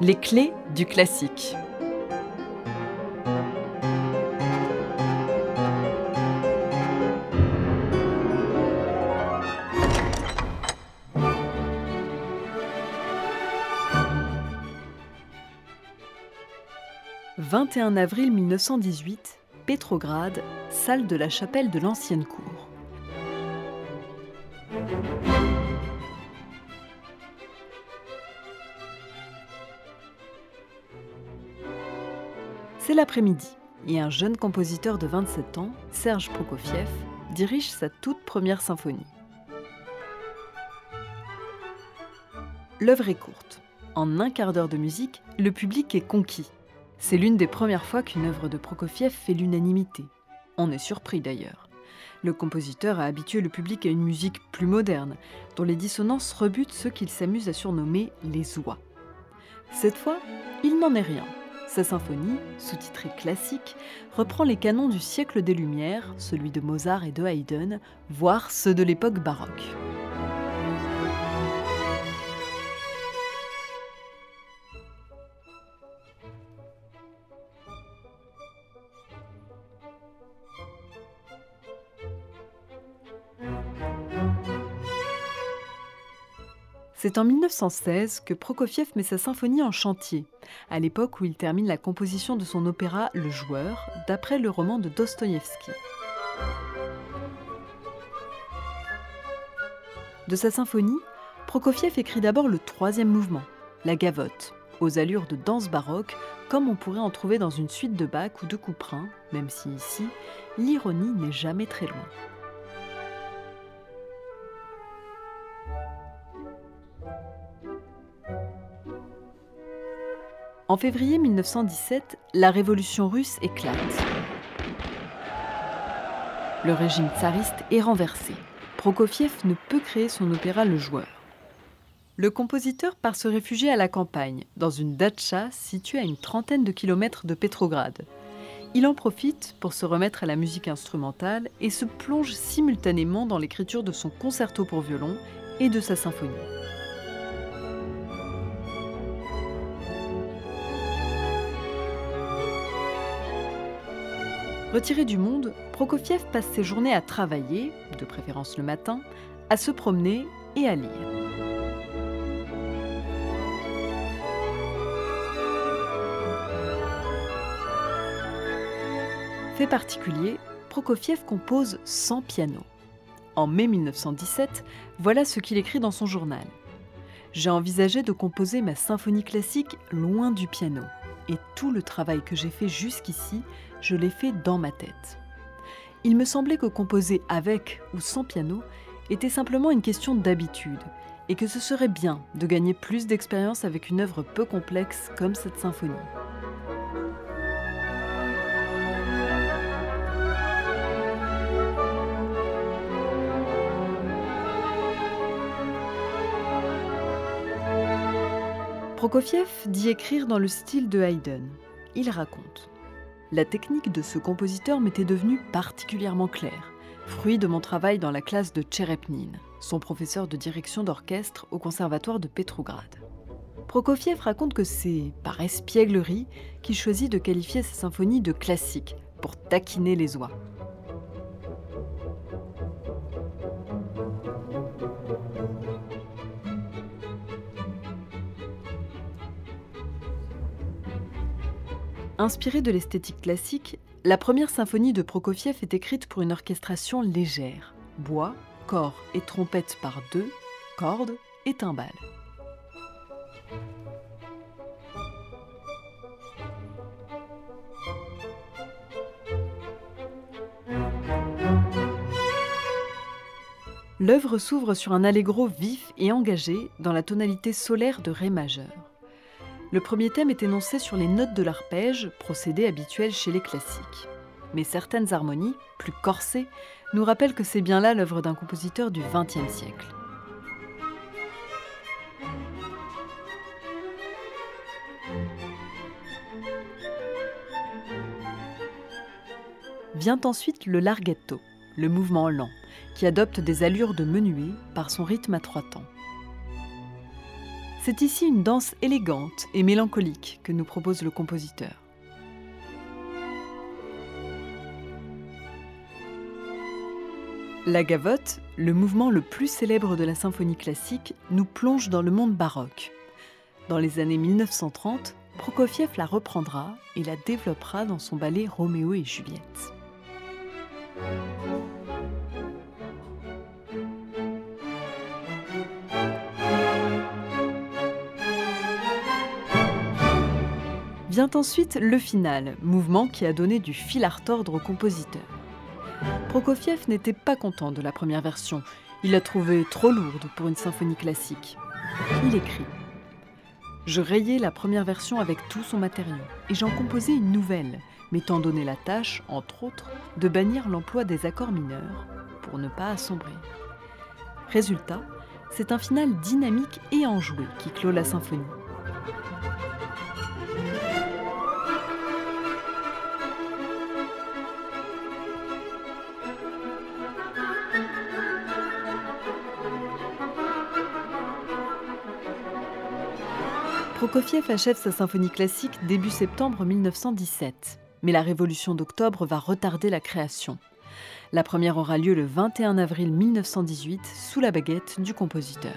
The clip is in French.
Les clés du classique. « 21 avril 1918, Pétrograd, salle de la chapelle de l'ancienne cour. C'est l'après-midi et un jeune compositeur de 27 ans, Serge Prokofiev, dirige sa toute première symphonie. L'œuvre est courte. En un quart d'heure de musique, le public est conquis. C'est l'une des premières fois qu'une œuvre de Prokofiev fait l'unanimité. On est surpris d'ailleurs. Le compositeur a habitué le public à une musique plus moderne, dont les dissonances rebutent ceux qu'il s'amuse à surnommer les oies. Cette fois, il n'en est rien. Sa symphonie, sous-titrée classique, reprend les canons du siècle des Lumières, celui de Mozart et de Haydn, voire ceux de l'époque baroque. C'est en 1916 que Prokofiev met sa symphonie en chantier, à l'époque où il termine la composition de son opéra Le Joueur, d'après le roman de Dostoïevski. De sa symphonie, Prokofiev écrit d'abord le troisième mouvement, la gavotte, aux allures de danse baroque, comme on pourrait en trouver dans une suite de Bach ou de Couperin, même si ici, l'ironie n'est jamais très loin. En février 1917, la révolution russe éclate. Le régime tsariste est renversé. Prokofiev ne peut créer son opéra Le Joueur. Le compositeur part se réfugier à la campagne, dans une datcha située à une trentaine de kilomètres de Petrograd. Il en profite pour se remettre à la musique instrumentale et se plonge simultanément dans l'écriture de son concerto pour violon et de sa symphonie. Retiré du monde, Prokofiev passe ses journées à travailler, de préférence le matin, à se promener et à lire. Fait particulier, Prokofiev compose sans piano. En mai 1917, voilà ce qu'il écrit dans son journal. J'ai envisagé de composer ma symphonie classique loin du piano, et tout le travail que j'ai fait jusqu'ici je l'ai fait dans ma tête. Il me semblait que composer avec ou sans piano était simplement une question d'habitude, et que ce serait bien de gagner plus d'expérience avec une œuvre peu complexe comme cette symphonie. Prokofiev dit écrire dans le style de Haydn. Il raconte la technique de ce compositeur m'était devenue particulièrement claire, fruit de mon travail dans la classe de Tcherepnin, son professeur de direction d'orchestre au conservatoire de Petrograd. Prokofiev raconte que c'est par espièglerie qu'il choisit de qualifier sa symphonie de classique pour taquiner les oies. Inspirée de l'esthétique classique, la première symphonie de Prokofiev est écrite pour une orchestration légère, bois, corps et trompette par deux, cordes et timbales. L'œuvre s'ouvre sur un allegro vif et engagé dans la tonalité solaire de Ré majeur. Le premier thème est énoncé sur les notes de l'arpège, procédé habituel chez les classiques. Mais certaines harmonies, plus corsées, nous rappellent que c'est bien là l'œuvre d'un compositeur du XXe siècle. Vient ensuite le larghetto, le mouvement lent, qui adopte des allures de menuet par son rythme à trois temps. C'est ici une danse élégante et mélancolique que nous propose le compositeur. La gavotte, le mouvement le plus célèbre de la symphonie classique, nous plonge dans le monde baroque. Dans les années 1930, Prokofiev la reprendra et la développera dans son ballet Roméo et Juliette. Vient ensuite le final, mouvement qui a donné du fil à retordre au compositeur. Prokofiev n'était pas content de la première version, il l'a trouvée trop lourde pour une symphonie classique. Il écrit Je rayais la première version avec tout son matériau et j'en composais une nouvelle, m'étant donné la tâche, entre autres, de bannir l'emploi des accords mineurs pour ne pas assombrir. Résultat, c'est un final dynamique et enjoué qui clôt la symphonie. Prokofiev achève sa symphonie classique début septembre 1917, mais la révolution d'octobre va retarder la création. La première aura lieu le 21 avril 1918 sous la baguette du compositeur.